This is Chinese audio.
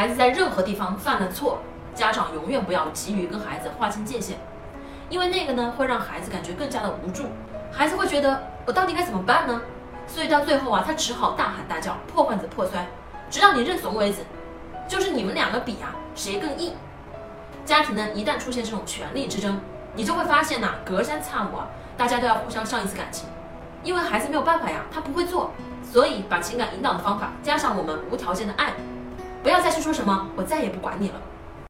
孩子在任何地方犯了错，家长永远不要急于跟孩子划清界限，因为那个呢会让孩子感觉更加的无助，孩子会觉得我到底该怎么办呢？所以到最后啊，他只好大喊大叫，破罐子破摔，直到你认怂为止。就是你们两个比啊，谁更硬？家庭呢一旦出现这种权力之争，你就会发现呐，隔三差五啊，大家都要互相伤一次感情，因为孩子没有办法呀，他不会做，所以把情感引导的方法加上我们无条件的爱。不要再去说什么，我再也不管你了。